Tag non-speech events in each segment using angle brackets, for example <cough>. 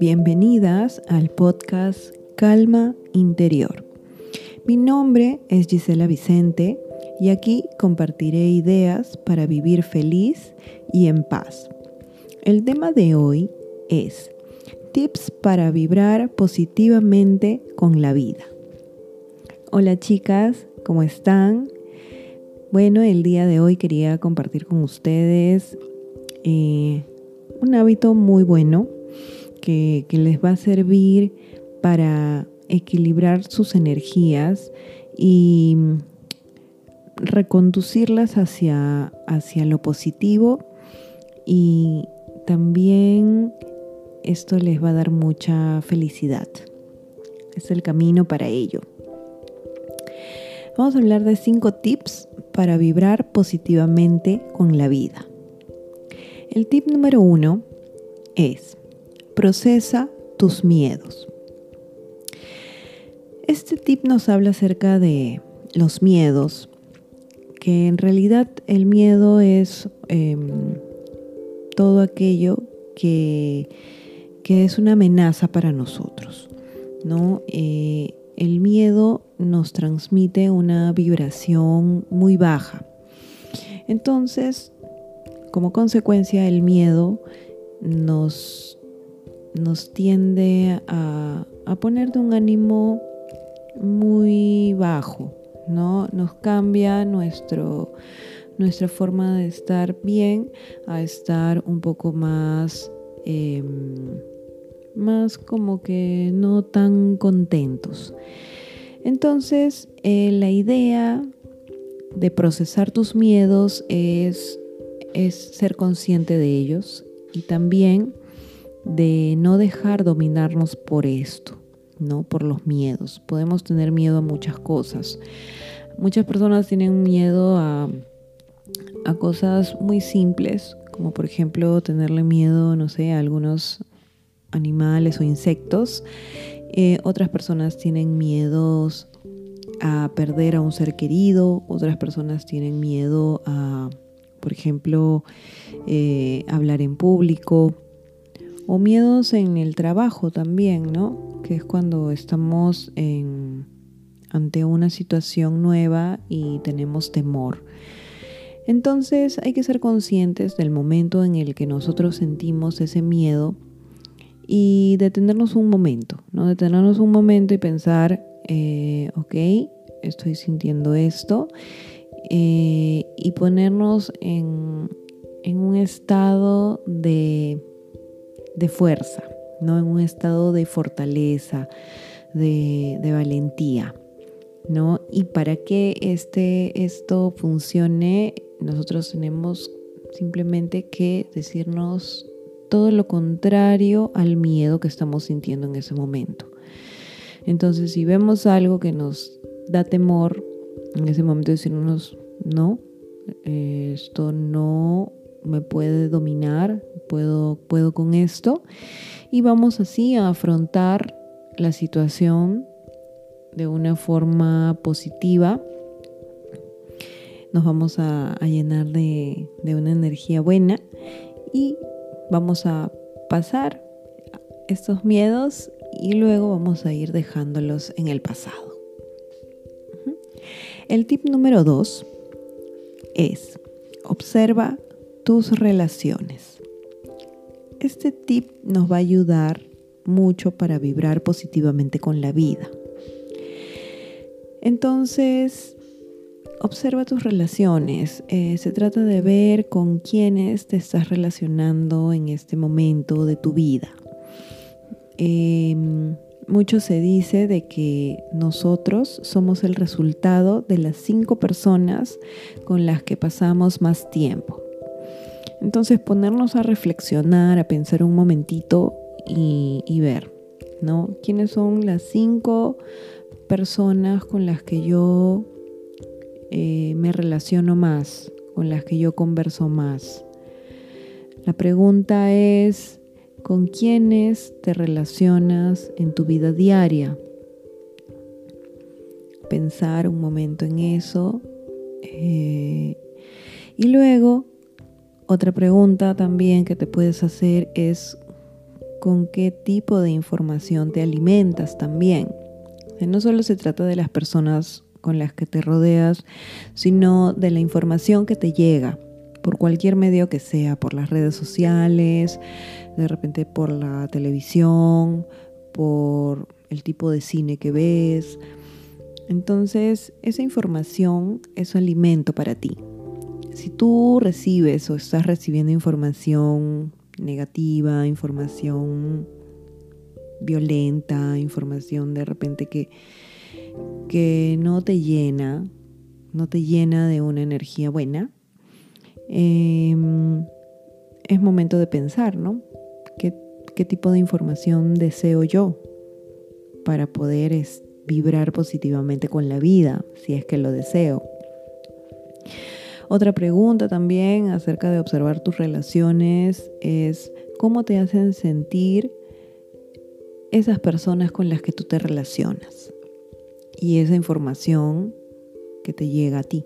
Bienvenidas al podcast Calma Interior. Mi nombre es Gisela Vicente y aquí compartiré ideas para vivir feliz y en paz. El tema de hoy es tips para vibrar positivamente con la vida. Hola chicas, ¿cómo están? Bueno, el día de hoy quería compartir con ustedes eh, un hábito muy bueno que, les va a servir para equilibrar sus energías y reconducirlas hacia, hacia lo positivo y también esto les va a dar mucha felicidad. Es el camino para ello. Vamos a hablar de cinco tips para vibrar positivamente con la vida. El tip número uno es procesa tus miedos. Este tip nos habla acerca de los miedos, que en realidad el miedo es em, todo aquello que, es una amenaza para nosotros. ¿no? Eh, el miedo nos transmite una vibración muy baja. Entonces, como consecuencia, el miedo nos nos tiende a, poner de un ánimo muy bajo, ¿no? Nos cambia nuestro, nuestra forma de estar bien a estar un poco más, em, más como que no tan contentos. Entonces, eh, la idea de procesar tus miedos es, es ser consciente de ellos y también de no dejar dominarnos por esto, ¿no? Por los miedos. Podemos tener miedo a muchas cosas. Muchas personas tienen miedo a, a cosas muy simples, como por ejemplo tenerle miedo, no sé, a algunos animales o insectos. Eh, otras personas tienen miedos a perder a un ser querido, otras personas tienen miedo a, por ejemplo, eh, hablar en público, o miedos en el trabajo también, ¿no? Que es cuando estamos ante una situación nueva y tenemos temor. Entonces hay que ser conscientes del momento en el que nosotros sentimos ese miedo y detenernos un momento, ¿no? Detenernos un momento y pensar, eh, ok, estoy sintiendo esto, eh, y ponernos en un estado de de fuerza, ¿no? En un estado de fortaleza, de, valentía, ¿no? Y para que este, esto funcione, nosotros tenemos simplemente que decirnos todo lo contrario al miedo que estamos sintiendo en ese momento. Entonces, si vemos algo que nos da temor, en ese momento decirnos, no, esto no me puede dominar, puedo, puedo con esto. Y vamos así a afrontar la situación de una forma positiva. Nos vamos a, llenar de, de una energía buena y vamos a pasar estos miedos y luego vamos a ir dejándolos en el pasado. El tip número dos es observa tus relaciones. Este tip nos va a ayudar mucho para vibrar positivamente con la vida. Entonces, observa tus relaciones. Eh, se trata de ver con quiénes te estás relacionando en este momento de tu vida. Em, mucho se dice de que nosotros somos el resultado de las cinco personas con las que pasamos más tiempo. Entonces ponernos a reflexionar, a pensar un momentito y, ver, ¿no? ¿Quiénes son las cinco personas con las que yo eh, me relaciono más, con las que yo converso más? La pregunta es, ¿con quiénes te relacionas en tu vida diaria? Pensar un momento en eso. Eh, y luego Otra pregunta también que te puedes hacer es con qué tipo de información te alimentas también. No solo se trata de las personas con las que te rodeas, sino de la información que te llega por cualquier medio que sea, por las redes sociales, de repente por la televisión, por el tipo de cine que ves. Entonces, esa información es alimento para ti. Si tú recibes o estás recibiendo información negativa, información violenta, información de repente que, que no te llena, no te llena de una energía buena, em, es momento de pensar, ¿no? ¿Qué, ¿Qué, tipo de información deseo yo para poder vibrar positivamente con la vida, si es que lo deseo? Otra pregunta también acerca de observar tus relaciones es cómo te hacen sentir esas personas con las que tú te relacionas y esa información que te llega a ti.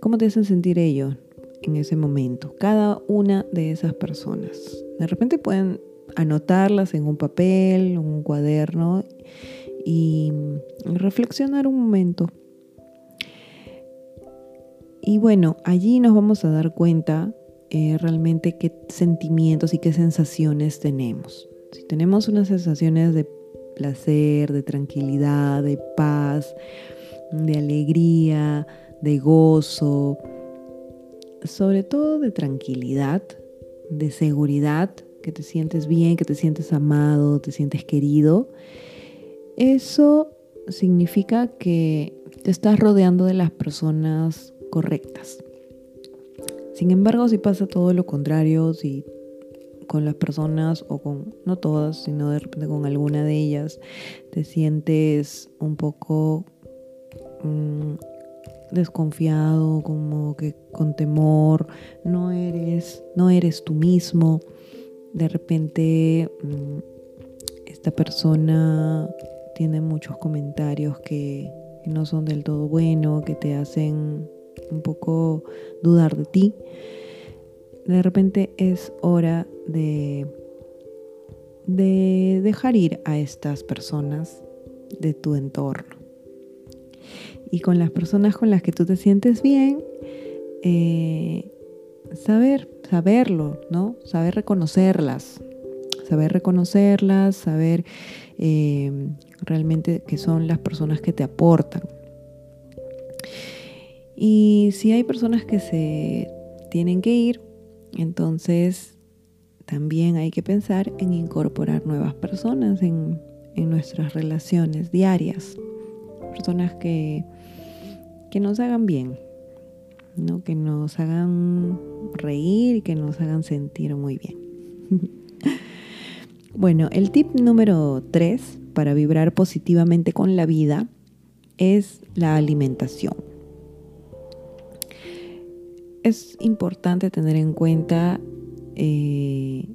¿Cómo te hacen sentir ellos en ese momento? Cada una de esas personas. De repente pueden anotarlas en un papel, en un cuaderno y reflexionar un momento y bueno, allí nos vamos a dar cuenta eh, realmente qué sentimientos y qué sensaciones tenemos. Si tenemos unas sensaciones de placer, de tranquilidad, de paz, de alegría, de gozo, sobre todo de tranquilidad, de seguridad, que te sientes bien, que te sientes amado, te sientes querido, eso significa que te estás rodeando de las personas correctas. Sin embargo, si pasa todo lo contrario, si con las personas o con, no todas, sino de repente con alguna de ellas, te sientes un poco mm, desconfiado, como que con temor, no eres, no eres tú mismo, de repente mm, esta persona tiene muchos comentarios que no son del todo buenos, que te hacen un poco dudar de ti, de repente es hora de, de dejar ir a estas personas de tu entorno. Y con las personas con las que tú te sientes bien, eh, saber, saberlo, ¿no? Saber reconocerlas, saber reconocerlas, saber eh, realmente que son las personas que te aportan. Y si hay personas que se tienen que ir, entonces también hay que pensar en incorporar nuevas personas en, nuestras relaciones diarias. Personas que, que nos hagan bien, ¿no? que nos hagan reír que nos hagan sentir muy bien. <laughs> bueno, el tip número 3 para vibrar positivamente con la vida es la alimentación es importante tener en cuenta eh,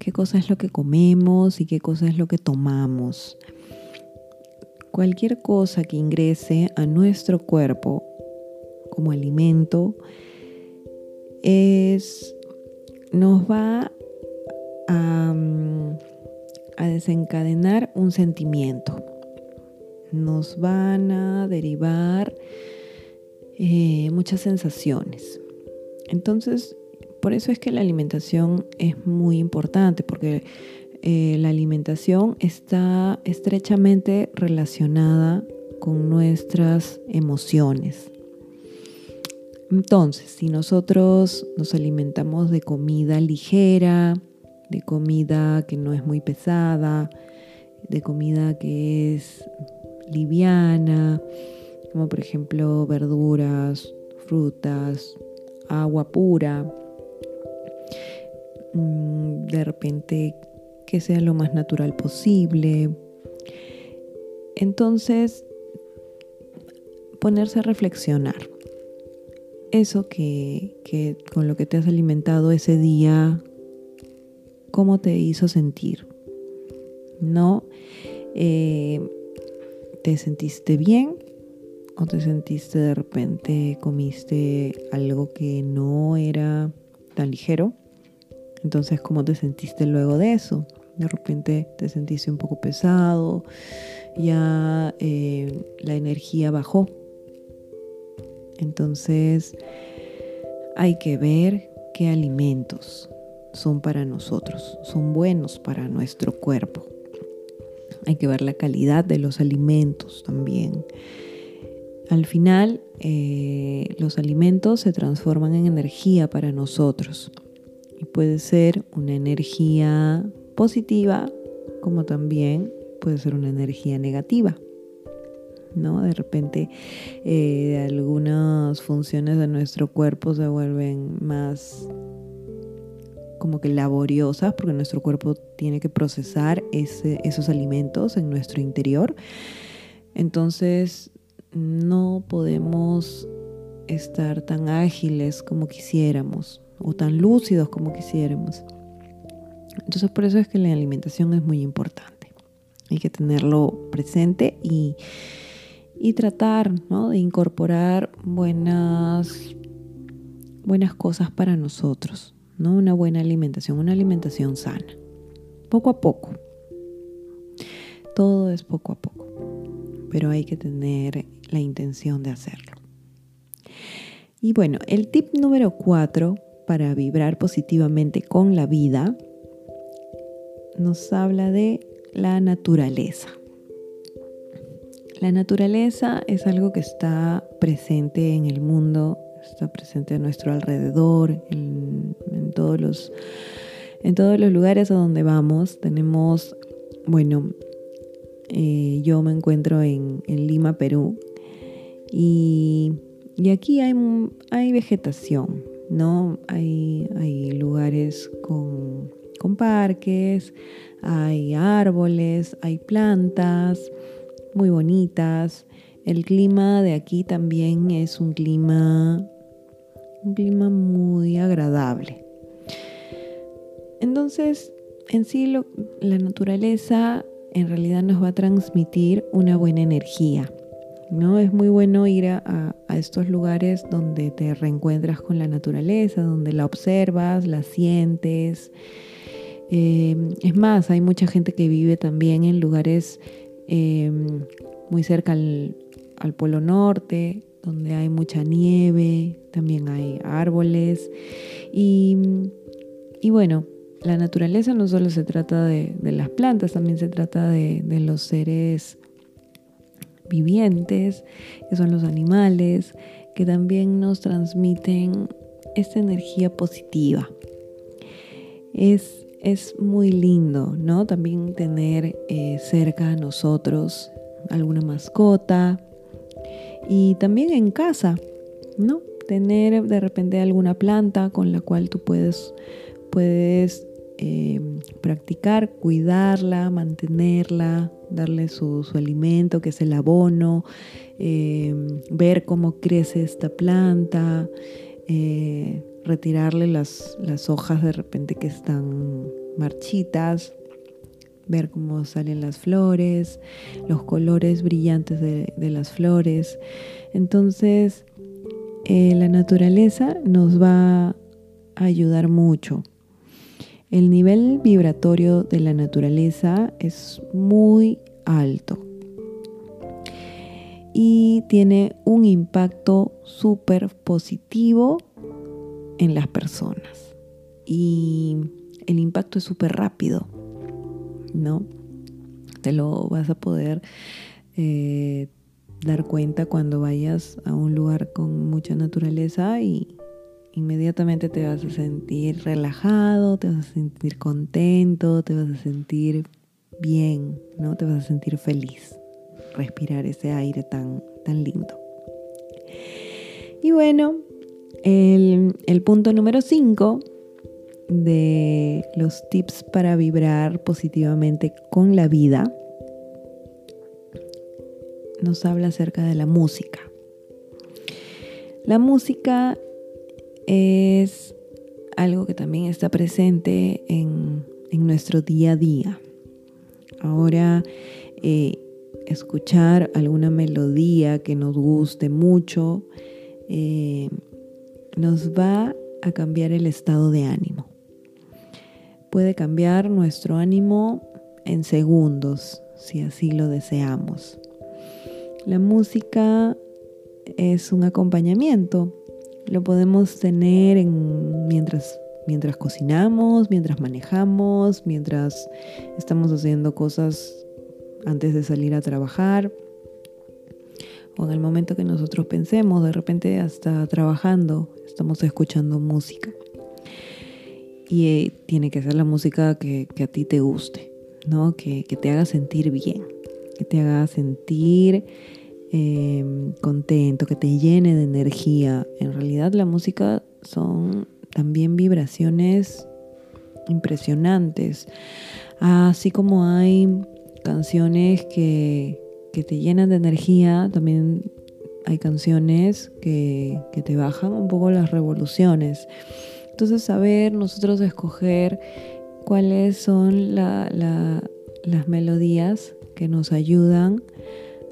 qué cosa es lo que comemos y qué cosa es lo que tomamos. Cualquier cosa que ingrese a nuestro cuerpo como alimento es, nos va a, desencadenar un sentimiento. Nos van a derivar eh, muchas sensaciones. Entonces, por eso es que la alimentación es muy importante, porque eh, la alimentación está estrechamente relacionada con nuestras emociones. Entonces, si nosotros nos alimentamos de comida ligera, de comida que no es muy pesada, de comida que es liviana, como por ejemplo verduras, frutas, agua pura, de repente que sea lo más natural posible. Entonces, ponerse a reflexionar. Eso que, con lo que te has alimentado ese día, ¿cómo te hizo sentir? ¿No? Eh, ¿Te sentiste bien? ¿O te sentiste de repente, comiste algo que no era tan ligero. Entonces, ¿cómo te sentiste luego de eso? De repente te sentiste un poco pesado, ya eh, la energía bajó. Entonces, hay que ver qué alimentos son para nosotros, son buenos para nuestro cuerpo. Hay que ver la calidad de los alimentos también. Al final, eh, los alimentos se transforman en energía para nosotros puede ser una energía positiva como también puede ser una energía negativa. ¿no? De repente eh, algunas funciones de nuestro cuerpo se vuelven más como que laboriosas porque nuestro cuerpo tiene que procesar esos alimentos en nuestro interior. Entonces no podemos estar tan ágiles como quisiéramos o tan lúcidos como quisiéramos. Entonces por eso es que la alimentación es muy importante. Hay que tenerlo presente y, y tratar de incorporar buenas, buenas cosas para nosotros. ¿no? Una buena alimentación, una alimentación sana. Poco a poco. Todo es poco a poco. Pero hay que tener la intención de hacerlo. Y bueno, el tip número cuatro para vibrar positivamente con la vida nos habla de la naturaleza. La naturaleza es algo que está presente en el mundo está presente a nuestro alrededor, en, todos, los, en todos los lugares a donde vamos. Tenemos, bueno, eh, yo me encuentro en, Lima, Perú, y, aquí hay, hay, vegetación, ¿no? Hay, hay lugares con, con parques, hay árboles, hay plantas muy bonitas. El clima de aquí también es un clima, un clima muy agradable. Entonces, en sí la naturaleza en realidad nos va a transmitir una buena energía. ¿No? Es muy bueno ir a, estos lugares donde te reencuentras con la naturaleza, donde la observas, la sientes. Eh, es más, hay mucha gente que vive también en lugares eh, muy cerca al, al Polo Norte, donde hay mucha nieve, también hay árboles. Y, bueno, la naturaleza no solo se trata de, las plantas, también se trata de, de, los seres vivientes, que son los animales, que también nos transmiten esta energía positiva. Es, es muy lindo, ¿no? También tener eh, cerca a nosotros alguna mascota, y también en casa, ¿no? Tener de repente alguna planta con la cual tú puedes, puedes em, practicar, cuidarla, mantenerla, darle su, alimento, que es el abono, em, ver cómo crece esta planta, eh, retirarle las, las hojas de repente que están marchitas, ver cómo salen las flores, los colores brillantes de, las flores. Entonces, eh, la naturaleza nos va a ayudar mucho. El nivel vibratorio de la naturaleza es muy alto y tiene un impacto súper positivo en las personas. Y el impacto es súper rápido. ¿no? Te lo vas a poder eh, dar cuenta cuando vayas a un lugar con mucha naturaleza y inmediatamente te vas a sentir relajado, te vas a sentir contento, te vas a sentir bien, ¿no? Te vas a sentir feliz. Respirar ese aire tan, tan lindo. Y bueno, el, el punto número 5 de los tips para vibrar positivamente con la vida, nos habla acerca de la música. La música es algo que también está presente en, nuestro día a día. Ahora, eh, escuchar alguna melodía que nos guste mucho eh, nos va a cambiar el estado de ánimo. Puede cambiar nuestro ánimo en segundos, si así lo deseamos. La música es un acompañamiento. Lo podemos tener mientras, mientras cocinamos, mientras manejamos, mientras estamos haciendo cosas antes de salir a trabajar o en el momento que nosotros pensemos, de repente hasta trabajando, estamos escuchando música. Y eh, tiene que ser la música que, a ti te guste, ¿no? Que, te haga sentir bien, que te haga sentir em, contento, que te llene de energía. En realidad la música son también vibraciones impresionantes. Así como hay canciones que, que te llenan de energía, también hay canciones que, te bajan un poco las revoluciones. Entonces, saber nosotros escoger cuáles son las melodías que nos ayudan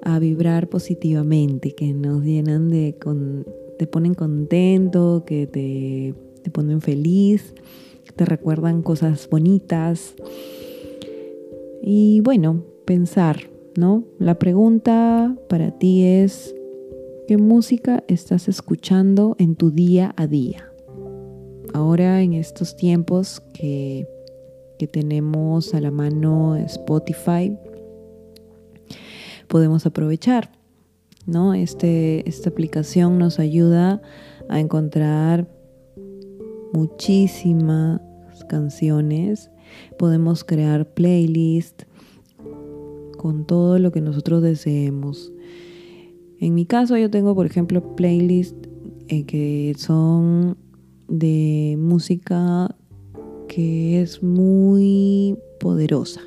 a vibrar positivamente, que nos llenan de, te ponen contento, que te, te ponen feliz, te recuerdan cosas bonitas. Y bueno, pensar, ¿no? La pregunta para ti es, ¿qué música estás escuchando en tu día a día? Ahora en estos tiempos que, tenemos a la mano Spotify, podemos aprovechar, ¿no? Este, esta aplicación nos ayuda a encontrar muchísimas canciones, podemos crear playlists, con todo lo que nosotros deseemos. En mi caso yo tengo, por ejemplo, playlists eh, que son de música que es muy poderosa,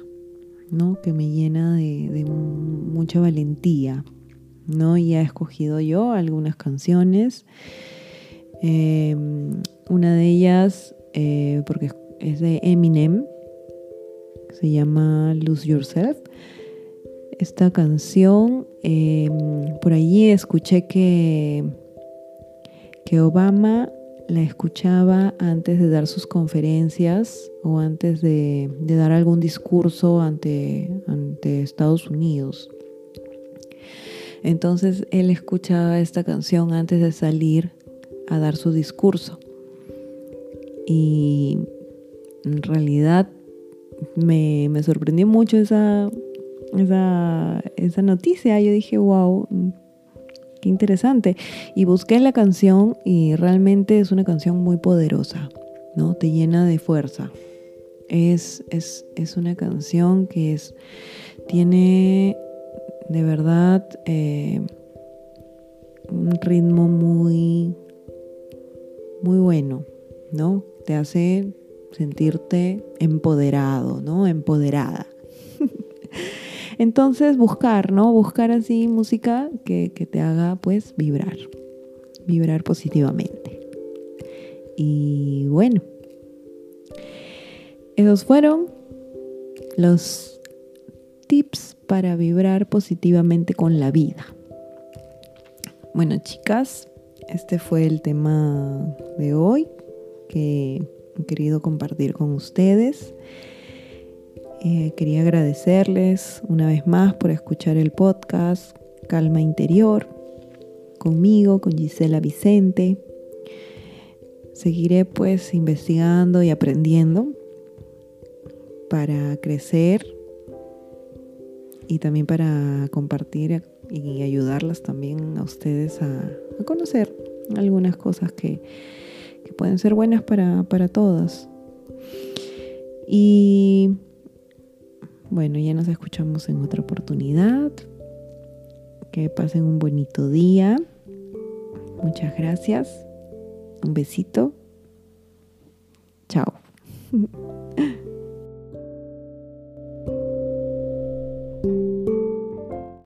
¿no? Que me llena de, mucha valentía, ¿no? Y he escogido yo algunas canciones. Em, una de ellas, eh, porque es de Eminem, se llama Lose Yourself esta canción. Em, por allí escuché que, que Obama la escuchaba antes de dar sus conferencias o antes de, dar algún discurso ante, ante Estados Unidos. Entonces él escuchaba esta canción antes de salir a dar su discurso. Y en realidad me, me sorprendió mucho esa, esa, esa noticia, yo dije, wow, qué interesante. Y busqué la canción y realmente es una canción muy poderosa, ¿no? Te llena de fuerza. Es, es, es una canción que es, tiene de verdad eh, un ritmo muy, muy bueno, ¿no? Te hace sentirte empoderado, ¿no? Empoderada. Entonces buscar, ¿no? Buscar así música que, te haga pues vibrar, vibrar positivamente. Y bueno, esos fueron los tips para vibrar positivamente con la vida. Bueno, chicas, este fue el tema de hoy que he querido compartir con ustedes. Eh, quería agradecerles una vez más por escuchar el podcast Calma Interior conmigo, con Gisela Vicente. Seguiré pues investigando y aprendiendo para crecer y también para compartir y ayudarlas también a ustedes a, conocer algunas cosas que, que pueden ser buenas para, para todas. Y bueno, ya nos escuchamos en otra oportunidad. Que pasen un bonito día. Muchas gracias. Un besito. Chao. <laughs>